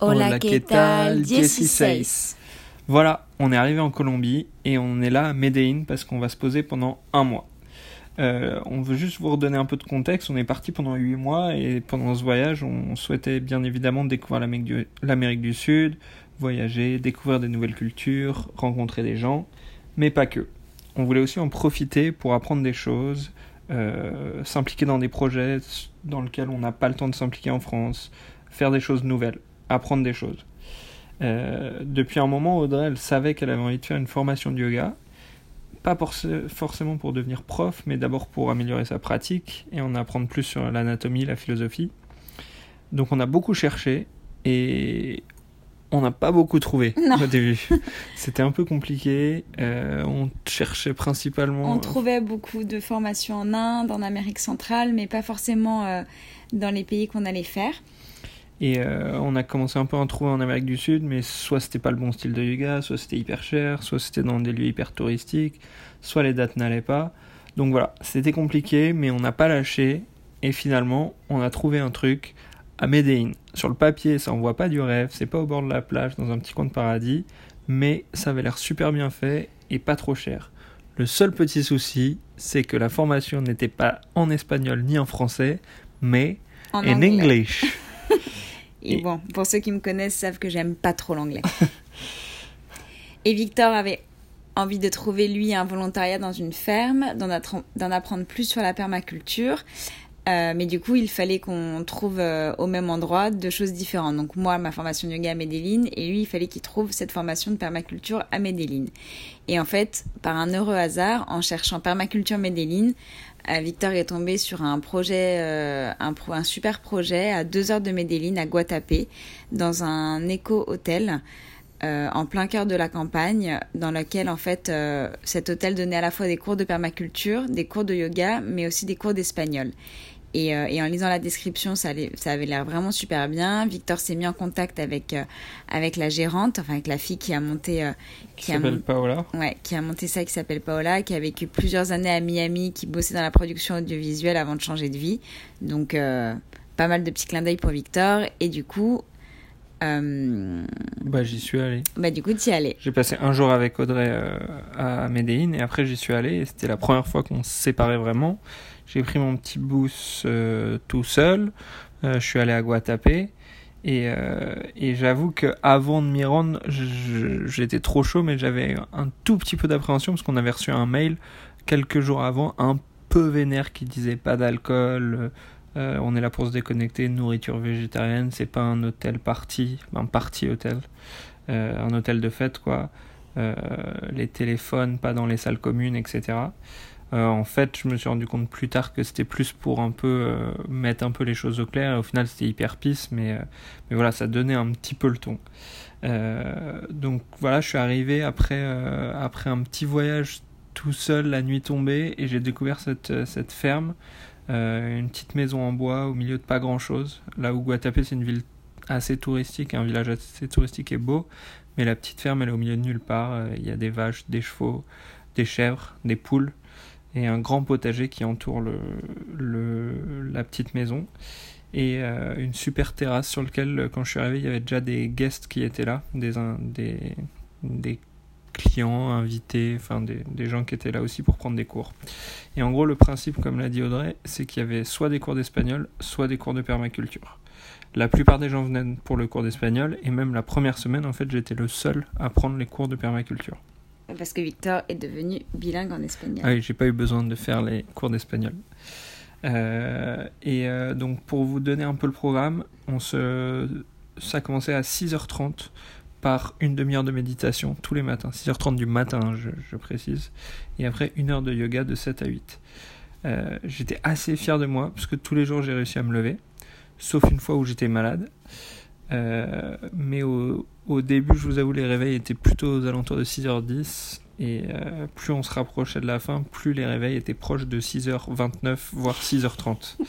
Hola, ¿qué tal? 16. Voilà, on est arrivé en Colombie et on est là à Medellín parce qu'on va se poser pendant un mois. Euh, on veut juste vous redonner un peu de contexte. On est parti pendant 8 mois et pendant ce voyage, on souhaitait bien évidemment découvrir l'Amérique du, Sud, voyager, découvrir des nouvelles cultures, rencontrer des gens, mais pas que. On voulait aussi en profiter pour apprendre des choses, euh, s'impliquer dans des projets dans lesquels on n'a pas le temps de s'impliquer en France, faire des choses nouvelles apprendre des choses. Euh, depuis un moment, Audrey, elle savait qu'elle avait envie de faire une formation de yoga. Pas pour, forcément pour devenir prof, mais d'abord pour améliorer sa pratique et en apprendre plus sur l'anatomie, la philosophie. Donc on a beaucoup cherché et on n'a pas beaucoup trouvé au début. C'était un peu compliqué. Euh, on cherchait principalement. On trouvait beaucoup de formations en Inde, en Amérique centrale, mais pas forcément euh, dans les pays qu'on allait faire. Et euh, on a commencé un peu à en trouver en Amérique du Sud, mais soit c'était pas le bon style de yoga, soit c'était hyper cher, soit c'était dans des lieux hyper touristiques, soit les dates n'allaient pas. Donc voilà, c'était compliqué, mais on n'a pas lâché. Et finalement, on a trouvé un truc à Medellín. Sur le papier, ça envoie pas du rêve, c'est pas au bord de la plage, dans un petit coin de paradis, mais ça avait l'air super bien fait et pas trop cher. Le seul petit souci, c'est que la formation n'était pas en espagnol ni en français, mais en anglais. Et, bon, pour ceux qui me connaissent savent que j'aime pas trop l'anglais. et Victor avait envie de trouver lui un volontariat dans une ferme, d'en apprendre plus sur la permaculture. Euh, mais du coup, il fallait qu'on trouve euh, au même endroit deux choses différentes. Donc moi, ma formation de yoga à Medellin, et lui, il fallait qu'il trouve cette formation de permaculture à Medellin. Et en fait, par un heureux hasard, en cherchant permaculture Medellin, euh, Victor est tombé sur un projet, euh, un, super projet à deux heures de Medellin, à Guatapé, dans un éco-hôtel. En plein cœur de la campagne, dans lequel en fait cet hôtel donnait à la fois des cours de permaculture, des cours de yoga, mais aussi des cours d'espagnol. Et, euh, et, en lisant la description, ça, ça avait l'air vraiment super bien. Victor s'est mis en contact avec, euh, avec la gérante, enfin avec la fille qui a monté. Euh, qui s'appelle Paola. Ouais, qui a monté ça, qui s'appelle Paola, qui a vécu plusieurs années à Miami, qui bossait dans la production audiovisuelle avant de changer de vie. Donc, pas mal de petits clins d'œil pour Victor. Et du coup. bah, j'y suis allé. Bah, du coup, tu y allé. J'ai passé un jour avec Audrey à Medellin et après, j'y suis allé. Et c'était la première fois qu'on se séparait vraiment. J'ai pris mon petit bus euh, tout seul. Euh, je suis allé à Guatapé. Et, euh, et j'avoue qu'avant de m'y rendre, j'étais trop chaud, mais j'avais un tout petit peu d'appréhension parce qu'on avait reçu un mail quelques jours avant, un peu vénère, qui disait pas d'alcool, on est là pour se déconnecter, nourriture végétarienne, c'est pas un hôtel party, un party hôtel, un hôtel de fête quoi. les téléphones pas dans les salles communes, etc. Euh, en fait, je me suis rendu compte plus tard que c'était plus pour un peu euh, mettre un peu les choses au clair. Au final, c'était hyper pisse, mais, euh, mais voilà, ça donnait un petit peu le ton. donc voilà, je suis arrivé après, après un petit voyage tout seul la nuit tombée et j'ai découvert cette, cette ferme, une petite maison en bois au milieu de pas grand chose. Là où Guatapé, c'est une ville assez touristique, un village assez touristique et beau, mais la petite ferme, elle est au milieu de nulle part. Il y a des vaches, des chevaux, des chèvres, des poules et un grand potager qui entoure le, la petite maison et euh, une super terrasse sur laquelle quand je suis arrivé il y avait déjà des guests qui étaient là des des, des clients invités enfin des, des, gens qui étaient là aussi pour prendre des cours. Et en gros le principe comme l'a dit Audrey c'est qu'il y avait soit des cours d'espagnol soit des cours de permaculture. La plupart des gens venaient pour le cours d'espagnol et même la première semaine en fait j'étais le seul à prendre les cours de permaculture parce que Victor est devenu bilingue en espagnol. Ah oui, j'ai pas eu besoin de faire les cours d'espagnol. Euh, et euh, donc pour vous donner un peu le programme, on se... ça a commencé à 6h30 par une demi-heure de méditation tous les matins. 6h30 du matin, je, je, précise. Et après une heure de yoga de 7 à 8. Euh, j'étais assez fier de moi parce que tous les jours j'ai réussi à me lever. Sauf une fois où j'étais malade. Euh, mais au, au, début, je vous avoue, les réveils étaient plutôt aux alentours de 6h10. Et euh, plus on se rapprochait de la fin, plus les réveils étaient proches de 6h29, voire 6h30.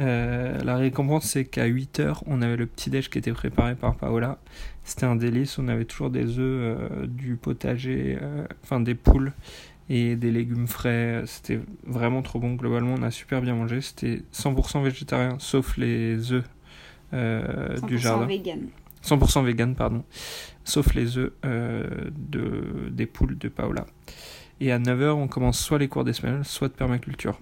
Euh, la récompense, c'est qu'à 8h, on avait le petit-déj qui était préparé par Paola. C'était un délice, on avait toujours des œufs, du potager, enfin des poules et des légumes frais. C'était vraiment trop bon. Globalement, on a super bien mangé. C'était 100% végétarien, sauf les œufs euh, du jardin. Vegan. 100% vegan, pardon, sauf les œufs de, des poules de Paola. Et à 9h, on commence soit les cours d'espagnol, soit de permaculture.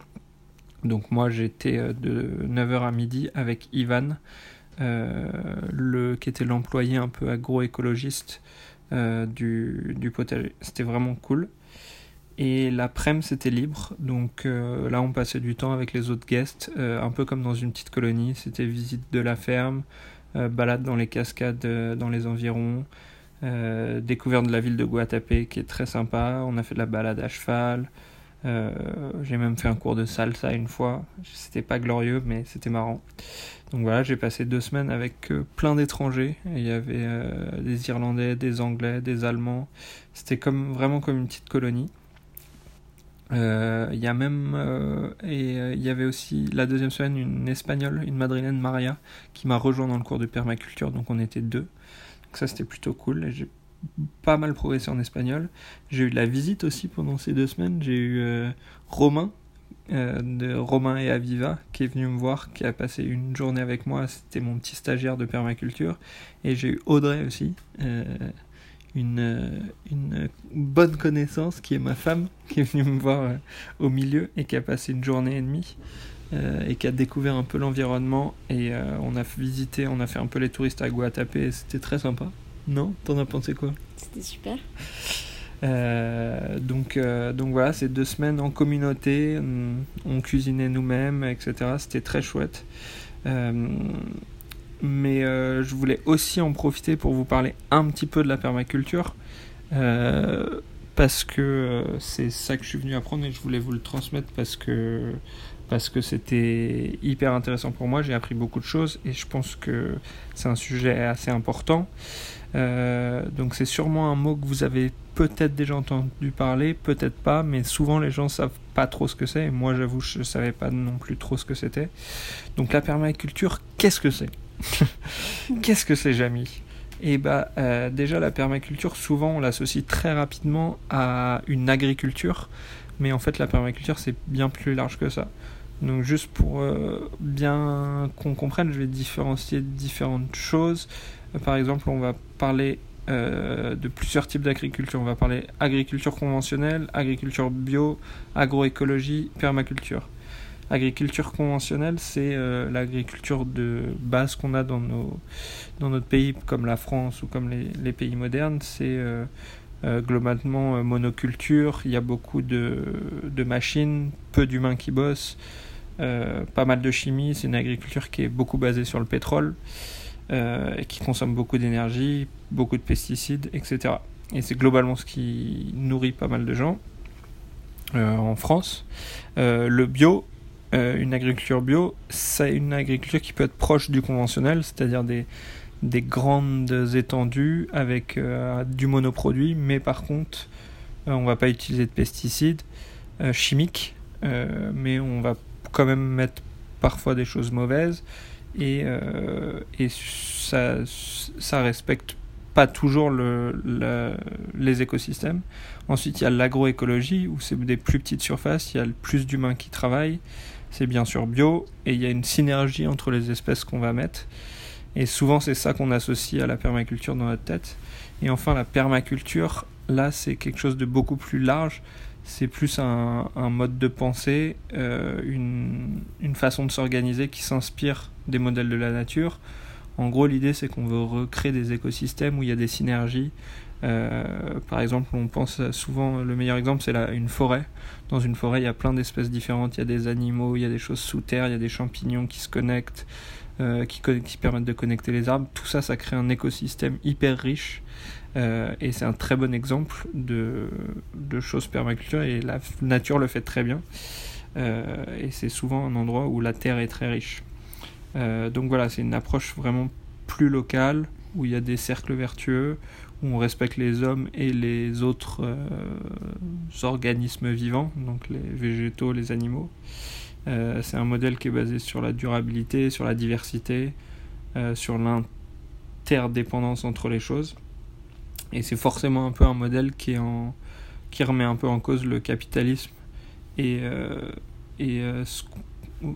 Donc moi, j'étais de 9h à midi avec Ivan, le, qui était l'employé un peu agroécologiste du, du potager. C'était vraiment cool. Et l'après-midi, c'était libre. Donc euh, là, on passait du temps avec les autres guests, euh, un peu comme dans une petite colonie. C'était visite de la ferme, euh, balade dans les cascades dans les environs, découverte de la ville de Guatapé qui est très sympa. On a fait de la balade à cheval. j'ai même fait un cours de salsa une fois. C'était pas glorieux, mais c'était marrant. Donc voilà, j'ai passé deux semaines avec plein d'étrangers. Il y avait des Irlandais, des Anglais, des Allemands. C'était vraiment comme une petite colonie. Euh, il y a même euh, et euh, il y avait aussi la deuxième semaine une espagnole, une madrilène Maria, qui m'a rejoint dans le cours de permaculture. Donc on était deux. Donc ça c'était plutôt cool. J'ai pas mal progressé en espagnol. J'ai eu de la visite aussi pendant ces deux semaines. J'ai eu Romain de Romain et Aviva qui est venu me voir, qui a passé une journée avec moi. C'était mon petit stagiaire de permaculture. Et j'ai eu Audrey aussi une, une bonne connaissance qui est ma femme, qui est venue me voir euh, au milieu et qui a passé une journée et demie euh, et qui a découvert un peu l'environnement. Et euh, on a visité, on a fait un peu les touristes à Guatapé et c'était très sympa. Non? T'en as pensé quoi? C'était super. donc, donc voilà, c'est deux semaines en communauté, on, on cuisinait nous-mêmes, etc. C'était très chouette mais euh, je voulais aussi en profiter pour vous parler un petit peu de la permaculture. Euh, parce que euh, c'est ça que je suis venu apprendre et je voulais vous le transmettre parce que parce que c'était hyper intéressant pour moi. J'ai appris beaucoup de choses et je pense que c'est un sujet assez important. donc c'est sûrement un mot que vous avez peut-être déjà entendu parler, peut-être pas, mais souvent les gens savent pas trop ce que c'est. Moi j'avoue je savais pas non plus trop ce que c'était. Donc la permaculture, qu'est-ce que c'est? Qu'est-ce que c'est, Jamy? Et eh bah, euh, déjà, la permaculture, souvent, on l'associe très rapidement à une agriculture, mais en fait, la permaculture, c'est bien plus large que ça. Donc, juste pour euh, bien qu'on comprenne, je vais différencier différentes choses. Euh, par exemple, on va parler de plusieurs types d'agriculture. On va parler agriculture conventionnelle, agriculture bio, agroécologie, permaculture. Agriculture conventionnelle, c'est euh, l'agriculture de base qu'on a dans, notre pays, comme la France ou comme les, pays modernes. C'est euh, euh, globalement monoculture, il y a beaucoup de, de machines, peu d'humains qui bossent, pas mal de chimie. C'est une agriculture qui est beaucoup basée sur le pétrole et qui consomme beaucoup d'énergie, beaucoup de pesticides, etc. Et c'est globalement ce qui nourrit pas mal de gens. en France. le bio, euh, une agriculture bio, c'est une agriculture qui peut être proche du conventionnel, c'est-à-dire des, des grandes étendues avec euh, du monoproduit, mais par contre, euh, on va pas utiliser de pesticides chimiques, mais on va quand même mettre parfois des choses mauvaises et, et ça, ça respecte pas toujours le, les écosystèmes. Ensuite, il y a l'agroécologie où c'est des plus petites surfaces, il y a plus d'humains qui travaillent c'est bien sûr bio, et il y a une synergie entre les espèces qu'on va mettre. Et souvent, c'est ça qu'on associe à la permaculture dans notre tête. Et enfin, la permaculture, là, c'est quelque chose de beaucoup plus large. C'est plus un, mode de pensée, euh, une, une, façon de s'organiser qui s'inspire des modèles de la nature. En gros, l'idée, c'est qu'on veut recréer des écosystèmes où il y a des synergies, par exemple, on pense souvent, le meilleur exemple, c'est une forêt. Dans une forêt, il y a plein d'espèces différentes. Il y a des animaux, il y a des choses sous terre, il y a des champignons qui se connectent, euh, qui, permettent de connecter les arbres. Tout ça, ça crée un écosystème hyper riche. Euh, et c'est un très bon exemple de choses permaculture et la nature le fait très bien. et c'est souvent un endroit où la terre est très riche. donc voilà, c'est une approche vraiment plus locale, où il y a des cercles vertueux, où on respecte les hommes et les autres euh, organismes vivants, donc les végétaux, les animaux. Euh, c'est un modèle qui est basé sur la durabilité, sur la diversité, euh, sur l'interdépendance entre les choses. Et c'est forcément un peu un modèle qui, remet un peu en cause le capitalisme et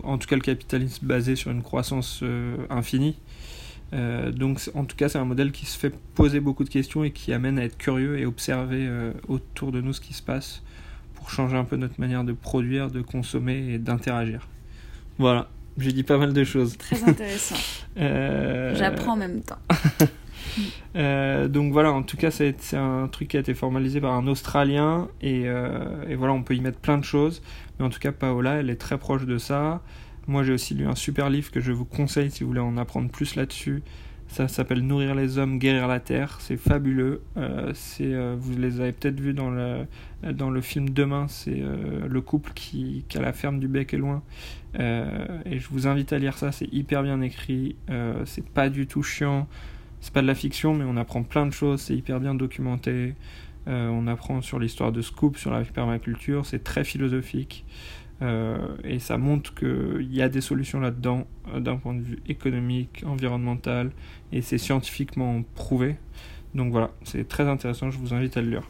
en tout cas le capitalisme basé sur une croissance infinie donc en tout cas c'est un modèle qui se fait poser beaucoup de questions et qui amène à être curieux et observer autour de nous ce qui se passe pour changer un peu notre manière de produire, de consommer et d'interagir. Voilà, j'ai dit pas mal de choses. Très intéressant. J'apprends en même temps. Euh, donc voilà, en tout cas, c'est un truc qui a été formalisé par un Australien euh, et, voilà, on peut y mettre plein de choses. Mais en tout cas, Paola, elle est très proche de ça. Moi, j'ai aussi lu un super livre que je vous conseille si vous voulez en apprendre plus là-dessus. Ça s'appelle Nourrir les hommes, guérir la terre. C'est fabuleux. Euh, c'est, vous les avez peut-être vus dans le, dans le film Demain. C'est le couple qui, qui, a la ferme du bec et loin. et je vous invite à lire ça. C'est hyper bien écrit. c'est pas du tout chiant c'est pas de la fiction, mais on apprend plein de choses, c'est hyper bien documenté. Euh, on apprend sur l'histoire de Scoop, sur la permaculture, c'est très philosophique. Euh, et ça montre qu'il y a des solutions là-dedans euh, d'un point de vue économique, environnemental, et c'est scientifiquement prouvé. Donc voilà, c'est très intéressant, je vous invite à le lire.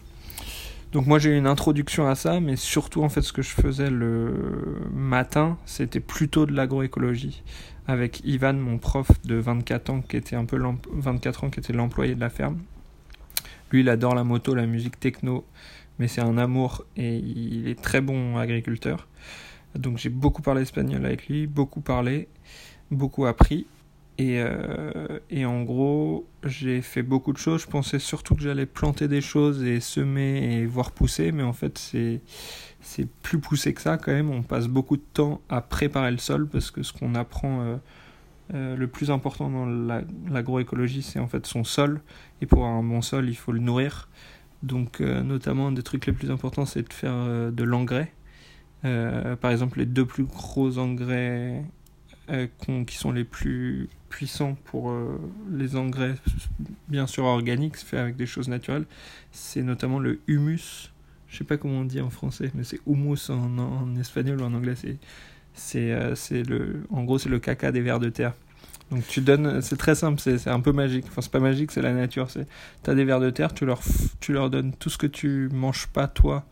Donc moi j'ai eu une introduction à ça, mais surtout en fait ce que je faisais le matin, c'était plutôt de l'agroécologie avec Ivan, mon prof de 24 ans, qui était un peu 24 ans, qui était l'employé de la ferme. Lui, il adore la moto, la musique techno, mais c'est un amour et il est très bon agriculteur. Donc j'ai beaucoup parlé espagnol avec lui, beaucoup parlé, beaucoup appris. Et, euh, et en gros, j'ai fait beaucoup de choses. Je pensais surtout que j'allais planter des choses et semer et voir pousser, mais en fait, c'est c'est plus poussé que ça quand même. On passe beaucoup de temps à préparer le sol parce que ce qu'on apprend euh, euh, le plus important dans l'agroécologie, c'est en fait son sol. Et pour avoir un bon sol, il faut le nourrir. Donc, euh, notamment, un des trucs les plus importants, c'est de faire de l'engrais. par exemple, les deux plus gros engrais qui sont les plus puissants pour les engrais, bien sûr organiques, fait avec des choses naturelles, c'est notamment le humus je sais pas comment on dit en français, mais c'est humus en, espagnol ou en anglais. Euh, c'est le, en gros, c'est le caca des vers de terre. Donc tu donnes, c'est très simple, c'est, un peu magique. Enfin, c'est pas magique, c'est la nature. C'est, t'as des vers de terre, tu leur, tu leur donnes tout ce que tu manges pas toi.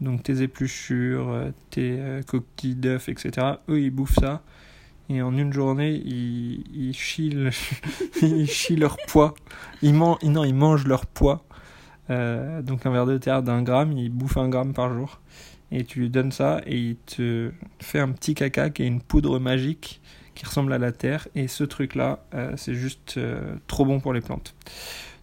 Donc tes épluchures, euh, tes euh, coquilles d'œufs, etc. Eux, ils bouffent ça. Et en une journée, ils, ils, chient, ils chient leur poids. Ils, man... non, ils mangent leur poids euh, donc un verre de terre d'un gramme, il bouffe un gramme par jour. Et tu lui donnes ça et il te fait un petit caca qui est une poudre magique ressemble à la terre. Et ce truc-là, euh, c'est juste euh, trop bon pour les plantes.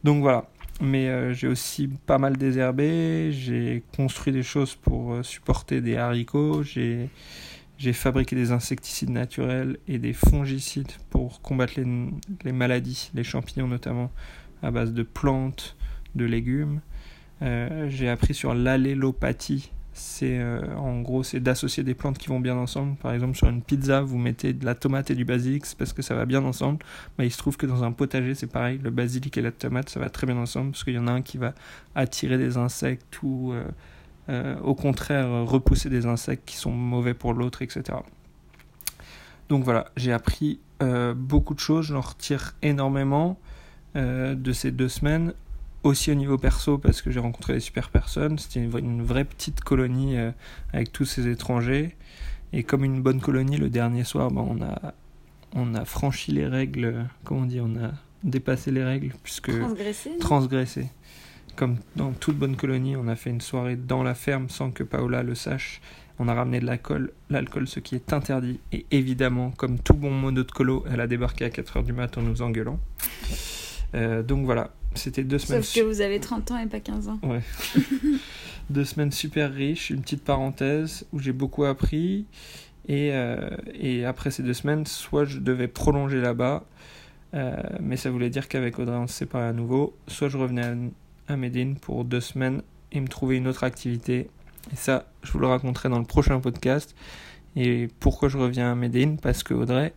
Donc voilà. Mais j'ai aussi pas mal désherbé, j'ai construit des choses pour supporter des haricots, j'ai fabriqué des insecticides naturels et des fongicides pour combattre les, les maladies, les champignons notamment, à base de plantes, de légumes. Euh, j'ai appris sur l'allélopathie. C'est euh, en gros c'est d'associer des plantes qui vont bien ensemble. Par exemple sur une pizza vous mettez de la tomate et du basilic parce que ça va bien ensemble. Mais il se trouve que dans un potager c'est pareil. Le basilic et la tomate ça va très bien ensemble parce qu'il y en a un qui va attirer des insectes ou euh, au contraire repousser des insectes qui sont mauvais pour l'autre, etc. Donc voilà, j'ai appris beaucoup de choses, j'en retire énormément de ces deux semaines aussi au niveau perso parce que j'ai rencontré des super personnes. C'était une, vraie petite colonie euh, avec tous ces étrangers. Et comme une bonne colonie, le dernier soir, ben, on, a, on a franchi les règles. Comment on dit On a dépassé les règles puisque transgressé. Transgressé. Comme dans toute bonne colonie, on a fait une soirée dans la ferme sans que Paola le sache. On a ramené de l'alcool, l'alcool ce qui est interdit. Et évidemment, comme tout bon mono de colo, elle a débarqué à 4h du matin en nous engueulant. Euh, donc voilà, c'était deux semaines. Sauf que vous avez 30 ans et pas 15 ans. Ouais. deux semaines super riches, une petite parenthèse où j'ai beaucoup appris. Et, euh, et, après ces deux semaines, soit je devais prolonger là-bas, euh, mais ça voulait dire qu'avec Audrey on se séparait à nouveau, soit je revenais à, à Médine pour deux semaines et me trouver une autre activité. Et ça, je vous le raconterai dans le prochain podcast. Et pourquoi je reviens à Médine? Parce que Audrey,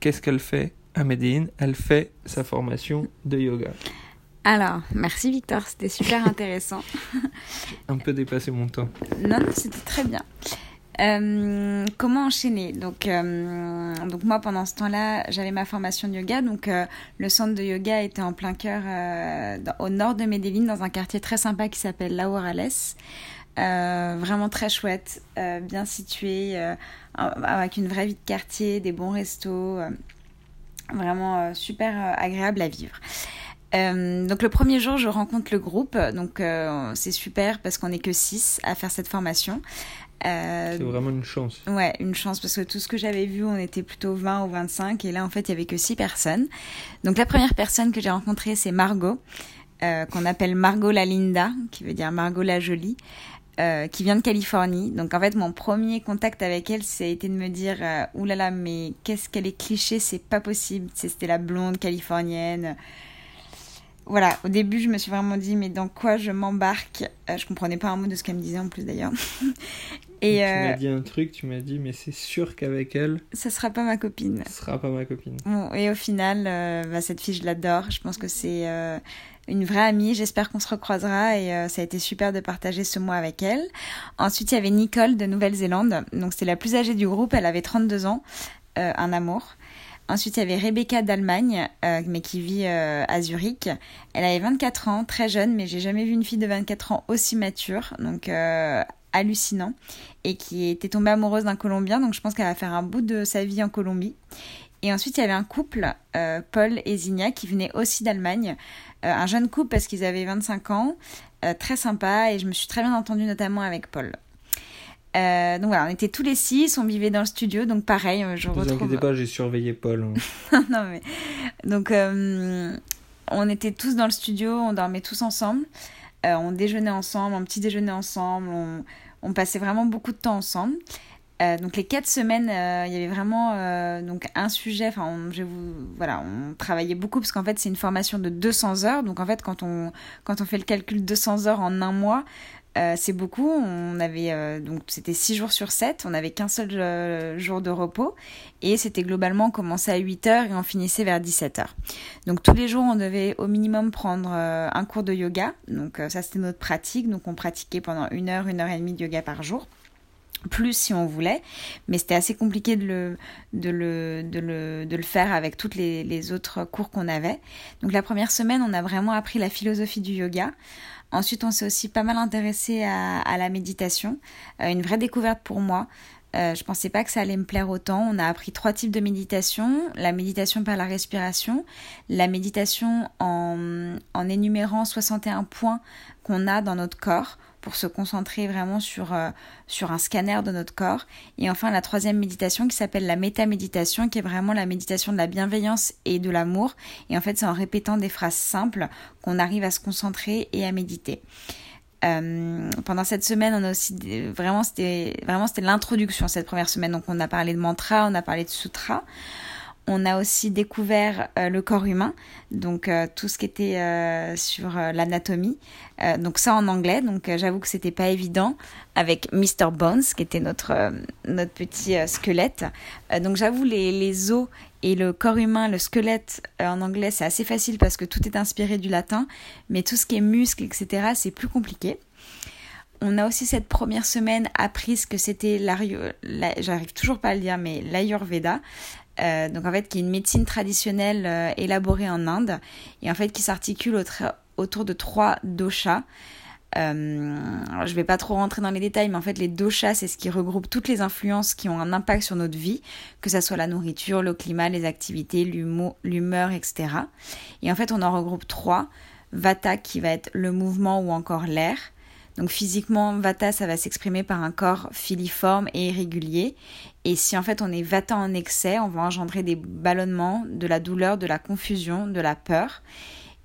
qu'est-ce qu'elle fait à Médine? Elle fait sa formation de yoga. Alors, merci Victor, c'était super intéressant. un peu dépassé mon temps. Non, non, c'était très bien. Euh, comment enchaîner? Donc, euh, donc moi pendant ce temps-là j'avais ma formation de yoga donc euh, le centre de yoga était en plein cœur au nord de Medellin dans un quartier très sympa qui s'appelle Laurales vraiment très chouette bien situé avec une vraie vie de quartier des bons restos Vraiment super agréable à vivre. Donc le premier jour, je rencontre le groupe, donc c'est super parce qu'on n'est que 6 à faire cette formation. c'est vraiment une chance. Ouais, une chance parce que tout ce que j'avais vu, on était plutôt 20 ou 25 et là en fait il y avait que 6 personnes. Donc la première personne que j'ai rencontrée c'est Margot. Euh, qu'on appelle Margot la Linda, qui veut dire Margot la Jolie, euh, qui vient de Californie. Donc en fait, mon premier contact avec elle, ça a été de me dire euh, oulala, mais qu'est-ce qu'elle est cliché, c'est pas possible. C'était la blonde californienne. Voilà, au début, je me suis vraiment dit, mais dans quoi je m'embarque? Je comprenais pas un mot de ce qu'elle me disait en plus d'ailleurs. Et tu m'as dit un truc, tu m'as dit, mais c'est sûr qu'avec elle. Ça sera pas ma copine. Ça sera pas ma copine. Bon, et au final, bah, cette fille, je l'adore. Je pense que c'est une vraie amie. J'espère qu'on se recroisera et euh, ça a été super de partager ce mois avec elle. Ensuite, il y avait Nicole de Nouvelle-Zélande. Donc, c'était la plus âgée du groupe. Elle avait 32 ans. Euh, un amour. Ensuite, il y avait Rebecca d'Allemagne, euh, mais qui vit à Zurich. Elle avait 24 ans, très jeune, mais j'ai jamais vu une fille de 24 ans aussi mature. Donc, hallucinant et qui était tombée amoureuse d'un Colombien. Donc je pense qu'elle va faire un bout de sa vie en Colombie. Et ensuite, il y avait un couple, Paul et Zigna, qui venaient aussi d'Allemagne. Euh, un jeune couple parce qu'ils avaient 25 ans, euh, très sympa et je me suis très bien entendue notamment avec Paul. Euh, donc voilà, on était tous les six, on vivait dans le studio, donc pareil, je ne retrouve... vous inquiétez pas, j'ai surveillé Paul. Hein. non mais... Donc on était tous dans le studio, on dormait tous ensemble, on déjeunait ensemble, un petit déjeuner ensemble, on, on passait vraiment beaucoup de temps ensemble. Euh, donc les quatre semaines, euh, il y avait vraiment euh, donc un sujet. Enfin, on, je vous, voilà, on travaillait beaucoup parce qu'en fait c'est une formation de 200 heures. Donc en fait quand on quand on fait le calcul 200 heures en un mois, c'est beaucoup. On avait donc c'était 6 jours sur 7. On n'avait qu'un seul jour de repos et c'était globalement on commençait à 8 heures et on finissait vers 17 heures. Donc tous les jours on devait au minimum prendre un cours de yoga. Donc ça c'était notre pratique. Donc on pratiquait pendant une heure, une heure et demie de yoga par jour plus si on voulait, mais c'était assez compliqué de le, de le, de le, de le faire avec toutes les autres cours qu'on avait. Donc la première semaine, on a vraiment appris la philosophie du yoga. Ensuite, on s'est aussi pas mal intéressé à, la méditation, euh, une vraie découverte pour moi. Euh, je pensais pas que ça allait me plaire autant. On a appris trois types de méditation la méditation par la respiration, la méditation en, en énumérant 61 points qu'on a dans notre corps pour se concentrer vraiment sur, euh, sur un scanner de notre corps. Et enfin, la troisième méditation qui s'appelle la métaméditation, qui est vraiment la méditation de la bienveillance et de l'amour. Et en fait, c'est en répétant des phrases simples qu'on arrive à se concentrer et à méditer. Euh, pendant cette semaine, on a aussi vraiment c'était vraiment c'était l'introduction cette première semaine. Donc on a parlé de mantra, on a parlé de sutra. On a aussi découvert euh, le corps humain, donc euh, tout ce qui était sur l'anatomie. donc ça en anglais, donc j'avoue que c'était pas évident avec Mr Bones qui était notre notre petit squelette. donc j'avoue les os et le corps humain, le squelette en anglais, c'est assez facile parce que tout est inspiré du latin, mais tout ce qui est muscles, etc., c'est plus compliqué. On a aussi cette première semaine appris ce que c'était j'arrive toujours pas à le dire, mais l'Ayurveda. Euh, donc en fait qui est une médecine traditionnelle euh, élaborée en Inde et en fait qui s'articule autour de trois doshas. Euh, alors je vais pas trop rentrer dans les détails, mais en fait les doshas c'est ce qui regroupe toutes les influences qui ont un impact sur notre vie, que ça soit la nourriture, le climat, les activités, l'humeur, etc. Et en fait on en regroupe trois. Vata qui va être le mouvement ou encore l'air. Donc physiquement, Vata, ça va s'exprimer par un corps filiforme et irrégulier. Et si en fait on est Vata en excès, on va engendrer des ballonnements, de la douleur, de la confusion, de la peur.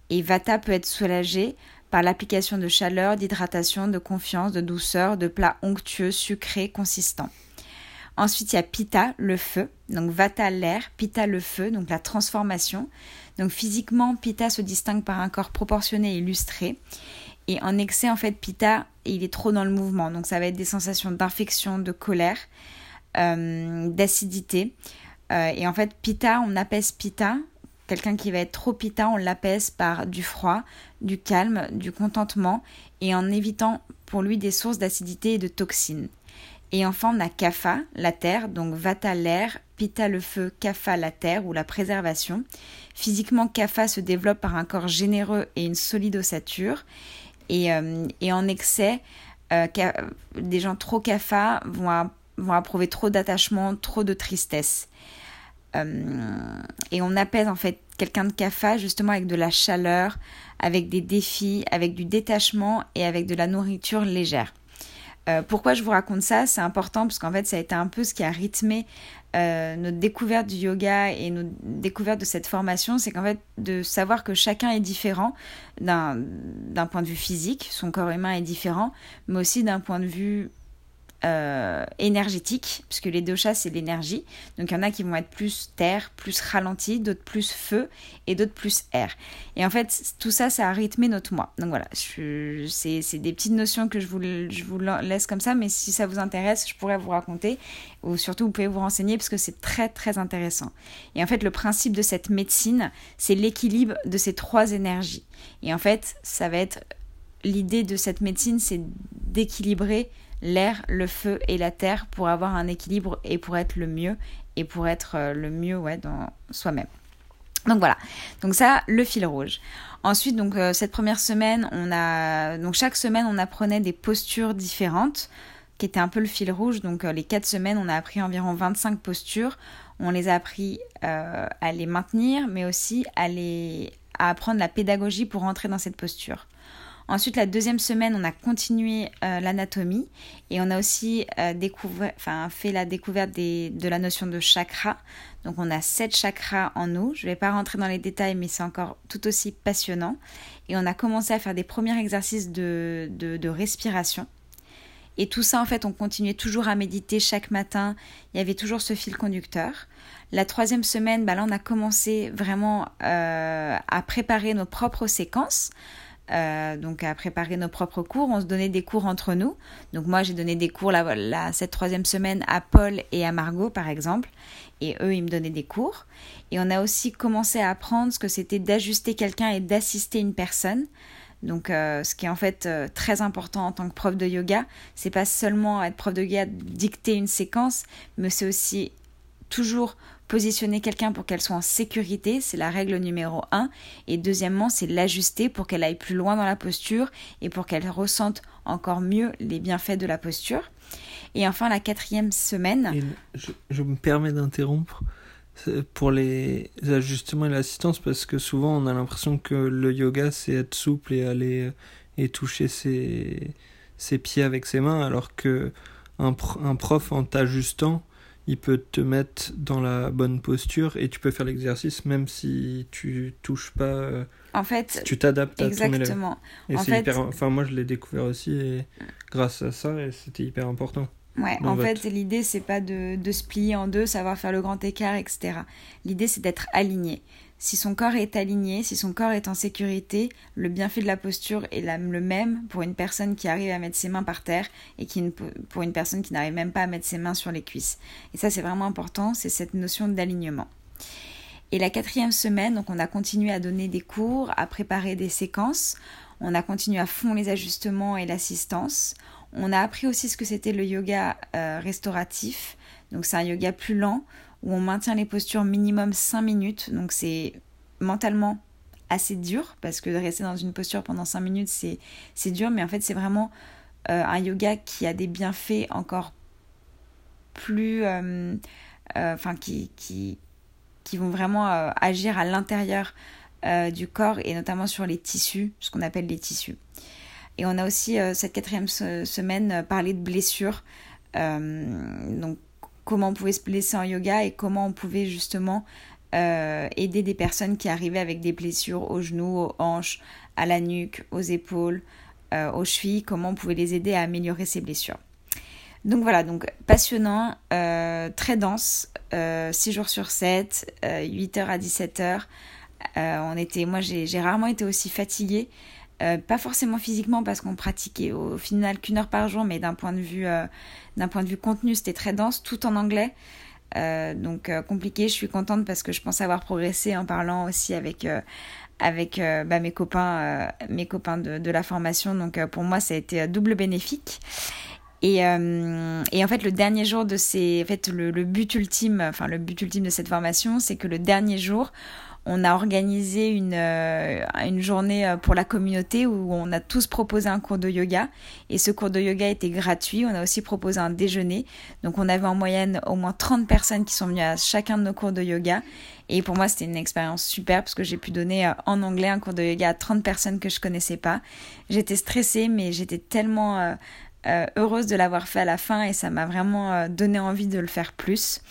Et Vata peut être soulagé par l'application de chaleur, d'hydratation, de confiance, de douceur, de plats onctueux, sucrés, consistants. Ensuite, il y a Pitta, le feu. Donc Vata, l'air, Pitta, le feu, donc la transformation. Donc physiquement, Pitta se distingue par un corps proportionné et illustré. Et en excès, en fait, Pitta, il est trop dans le mouvement. Donc ça va être des sensations d'infection, de colère, euh, d'acidité. Euh, et en fait, Pitta, on apaise Pitta. Quelqu'un qui va être trop Pitta, on l'apaise par du froid, du calme, du contentement et en évitant pour lui des sources d'acidité et de toxines. Et enfin, on a Kapha, la terre, donc Vata l'air, Pitta le feu, Kapha la terre ou la préservation. Physiquement, Kapha se développe par un corps généreux et une solide ossature. Euh, et, en excès, euh, des gens trop vont, vont approuver trop d'attachement, trop de tristesse. Et on apaise en fait quelqu'un de CAFA justement avec de la chaleur, avec des défis, avec du détachement et avec de la nourriture légère. Euh, pourquoi je vous raconte ça? C'est important parce qu'en fait, ça a été un peu ce qui a rythmé euh, notre découverte du yoga et notre découverte de cette formation. C'est qu'en fait, de savoir que chacun est différent d'un point de vue physique, son corps humain est différent, mais aussi d'un point de vue euh, énergétique, puisque les deux chats, c'est l'énergie. Donc il y en a qui vont être plus terre, plus ralenti, d'autres plus feu et d'autres plus air. Et en fait, tout ça, ça a rythmé notre moi. Donc voilà, c'est des petites notions que je vous, je vous laisse comme ça, mais si ça vous intéresse, je pourrais vous raconter, ou surtout vous pouvez vous renseigner, parce que c'est très très intéressant. Et en fait, le principe de cette médecine, c'est l'équilibre de ces trois énergies. Et en fait, ça va être l'idée de cette médecine, c'est d'équilibrer l'air, le feu et la terre pour avoir un équilibre et pour être le mieux et pour être euh, le mieux ouais, dans soi-même. Donc voilà, donc ça, le fil rouge. Ensuite, donc euh, cette première semaine, on a donc chaque semaine on apprenait des postures différentes, qui étaient un peu le fil rouge. Donc euh, les quatre semaines, on a appris environ 25 postures. On les a appris à les maintenir, mais aussi à les à apprendre la pédagogie pour rentrer dans cette posture. Ensuite, la deuxième semaine, on a continué euh, l'anatomie et on a aussi euh, fait la découverte de la notion de chakra. Donc, on a sept chakras en nous. Je ne vais pas rentrer dans les détails, mais c'est encore tout aussi passionnant. Et on a commencé à faire des premiers exercices de, de, respiration. Et tout ça, en fait, on continuait toujours à méditer chaque matin. Il y avait toujours ce fil conducteur. La troisième semaine, bah là, on a commencé vraiment euh, à préparer nos propres séquences. Euh, donc à préparer nos propres cours. On se donnait des cours entre nous. Donc moi j'ai donné des cours la, cette troisième semaine à Paul et à Margot par exemple. Et eux ils me donnaient des cours. Et on a aussi commencé à apprendre ce que c'était d'ajuster quelqu'un et d'assister une personne. Donc, euh, ce qui est en fait euh, très important en tant que prof de yoga, c'est pas seulement être prof de yoga, dicter une séquence, mais c'est aussi toujours positionner quelqu'un pour qu'elle soit en sécurité, c'est la règle numéro un. Et deuxièmement, c'est l'ajuster pour qu'elle aille plus loin dans la posture et pour qu'elle ressente encore mieux les bienfaits de la posture. Et enfin, la quatrième semaine. je, me permets d'interrompre pour les ajustements et l'assistance parce que souvent on a l'impression que le yoga c'est être souple et aller et toucher ses, ses pieds avec ses mains alors que un, un prof en t'ajustant il peut te mettre dans la bonne posture et tu peux faire l'exercice même si tu touches pas. Euh, en fait, tu t'adaptes à ton élève. Et c'est hyper. Enfin, moi, je l'ai découvert aussi et grâce à ça, et c'était hyper important. Ouais, en fait, l'idée, c'est pas de, de se plier en deux, savoir faire le grand écart, etc. L'idée, c'est d'être aligné. Si son corps est aligné, si son corps est en sécurité, le bienfait de la posture est le même pour une personne qui arrive à mettre ses mains par terre et qui, pour une personne qui n'arrive même pas à mettre ses mains sur les cuisses. Et ça, c'est vraiment important, c'est cette notion d'alignement. Et la quatrième semaine, donc on a continué à donner des cours, à préparer des séquences, on a continué à fond les ajustements et l'assistance. On a appris aussi ce que c'était le yoga euh, restauratif. Donc c'est un yoga plus lent où on maintient les postures minimum 5 minutes. Donc c'est mentalement assez dur parce que de rester dans une posture pendant 5 minutes c'est, dur, mais en fait c'est vraiment euh, un yoga qui a des bienfaits encore plus... Euh, euh, enfin qui, qui, qui, vont vraiment agir à l'intérieur du corps et notamment sur les tissus, ce qu'on appelle les tissus. Et on a aussi cette quatrième semaine parlé de blessures. donc comment on pouvait se blesser en yoga et comment on pouvait justement euh, aider des personnes qui arrivaient avec des blessures aux genoux, aux hanches, à la nuque, aux épaules, euh, aux chevilles, comment on pouvait les aider à améliorer ces blessures. Donc voilà, donc passionnant, euh, très dense, 6 jours sur 7, 8h à 17h. on était, moi j'ai rarement été aussi fatiguée. Euh, pas forcément physiquement parce qu'on pratiquait au final qu'une heure par jour, mais d'un point de vue, euh, d'un point de vue contenu, c'était très dense, tout en anglais. Euh, donc compliqué. Je suis contente parce que je pense avoir progressé en parlant aussi avec avec bah, mes copains, mes copains de, la formation. Donc pour moi, ça a été double bénéfique. Et, et, en fait, le dernier jour de ces, en fait, le, le but ultime, enfin le but ultime de cette formation, c'est que le dernier jour, on a organisé une, euh, une journée euh, pour la communauté où on a tous proposé un cours de yoga. Et ce cours de yoga était gratuit. On a aussi proposé un déjeuner. Donc on avait en moyenne au moins 30 personnes qui sont venues à chacun de nos cours de yoga. Et pour moi, c'était une expérience super parce que j'ai pu donner euh, en anglais un cours de yoga à 30 personnes que je connaissais pas. J'étais stressée, mais j'étais tellement heureuse de l'avoir fait à la fin et ça m'a vraiment donné envie de le faire plus.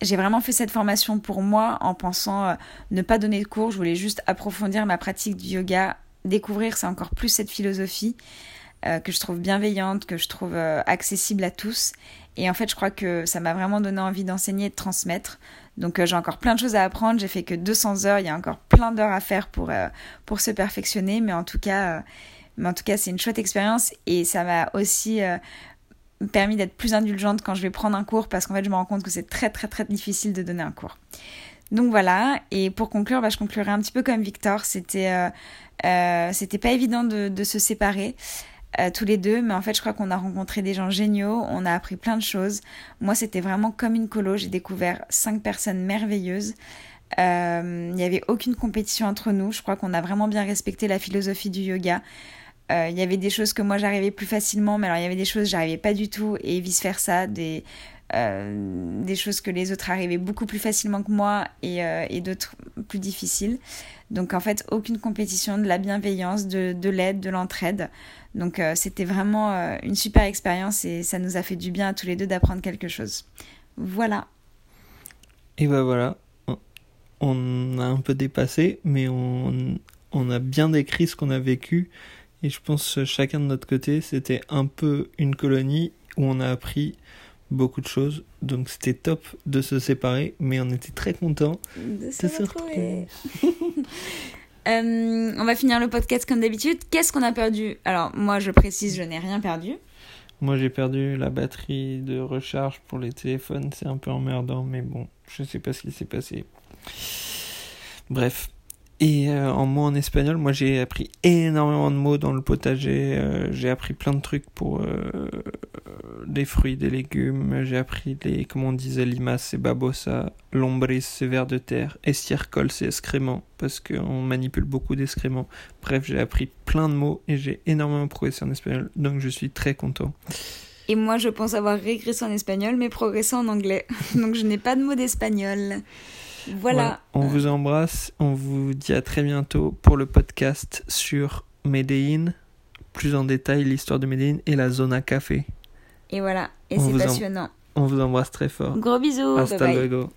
J'ai vraiment fait cette formation pour moi en pensant euh, ne pas donner de cours, je voulais juste approfondir ma pratique du yoga, découvrir c'est encore plus cette philosophie euh, que je trouve bienveillante, que je trouve euh, accessible à tous. Et en fait, je crois que ça m'a vraiment donné envie d'enseigner et de transmettre. Donc j'ai encore plein de choses à apprendre, j'ai fait que 200 heures, il y a encore plein d'heures à faire pour, pour se perfectionner, mais en tout cas, mais en tout cas c'est une chouette expérience. Et ça m'a aussi permis d'être plus indulgente quand je vais prendre un cours parce qu'en fait je me rends compte que c'est très très très difficile de donner un cours. Donc voilà, et pour conclure, bah, je conclurai un petit peu comme Victor, c'était euh, euh, c'était pas évident de, de se séparer. Euh, tous les deux, mais en fait je crois qu'on a rencontré des gens géniaux, on a appris plein de choses. Moi c'était vraiment comme une colo, j'ai découvert cinq personnes merveilleuses. Il n'y avait aucune compétition entre nous, je crois qu'on a vraiment bien respecté la philosophie du yoga. Euh, il y avait des choses que moi j'arrivais plus facilement, mais alors il y avait des choses que j'arrivais pas du tout et vice versa, des, euh, des choses que les autres arrivaient beaucoup plus facilement que moi et, euh, et d'autres plus difficiles. Donc en fait, aucune compétition, de la bienveillance, de, de l'aide, de l'entraide. Donc c'était vraiment une super expérience et ça nous a fait du bien à tous les deux d'apprendre quelque chose. Voilà. Et ben voilà, on a un peu dépassé, mais on, on a bien décrit ce qu'on a vécu et je pense que chacun de notre côté, c'était un peu une colonie où on a appris beaucoup de choses. Donc c'était top de se séparer, mais on était très contents de se, retrouver. Euh, on va finir le podcast comme d'habitude. Qu'est-ce qu'on a perdu? Alors moi je précise, je n'ai rien perdu. Moi j'ai perdu la batterie de recharge pour les téléphones, c'est un peu emmerdant, mais bon, je sais pas ce qui s'est passé. Bref, et euh, en mots en espagnol, moi j'ai appris énormément de mots dans le potager. Euh, j'ai appris plein de trucs pour euh, des fruits, des légumes. J'ai appris les, comment on disait, limas, c'est babosa, lombris, c'est vers de terre, estiércol, c'est excrément, parce qu'on manipule beaucoup d'excréments. Bref, j'ai appris plein de mots et j'ai énormément progressé en espagnol, donc je suis très content. Et moi, je pense avoir régressé en espagnol, mais progressé en anglais. donc je n'ai pas de mots d'espagnol. Voilà. On vous embrasse. On vous dit à très bientôt pour le podcast sur Medellin. Plus en détail l'histoire de Medellin et la zona café. Et voilà. Et c'est passionnant. On vous embrasse très fort. Gros bisous. Hasta luego.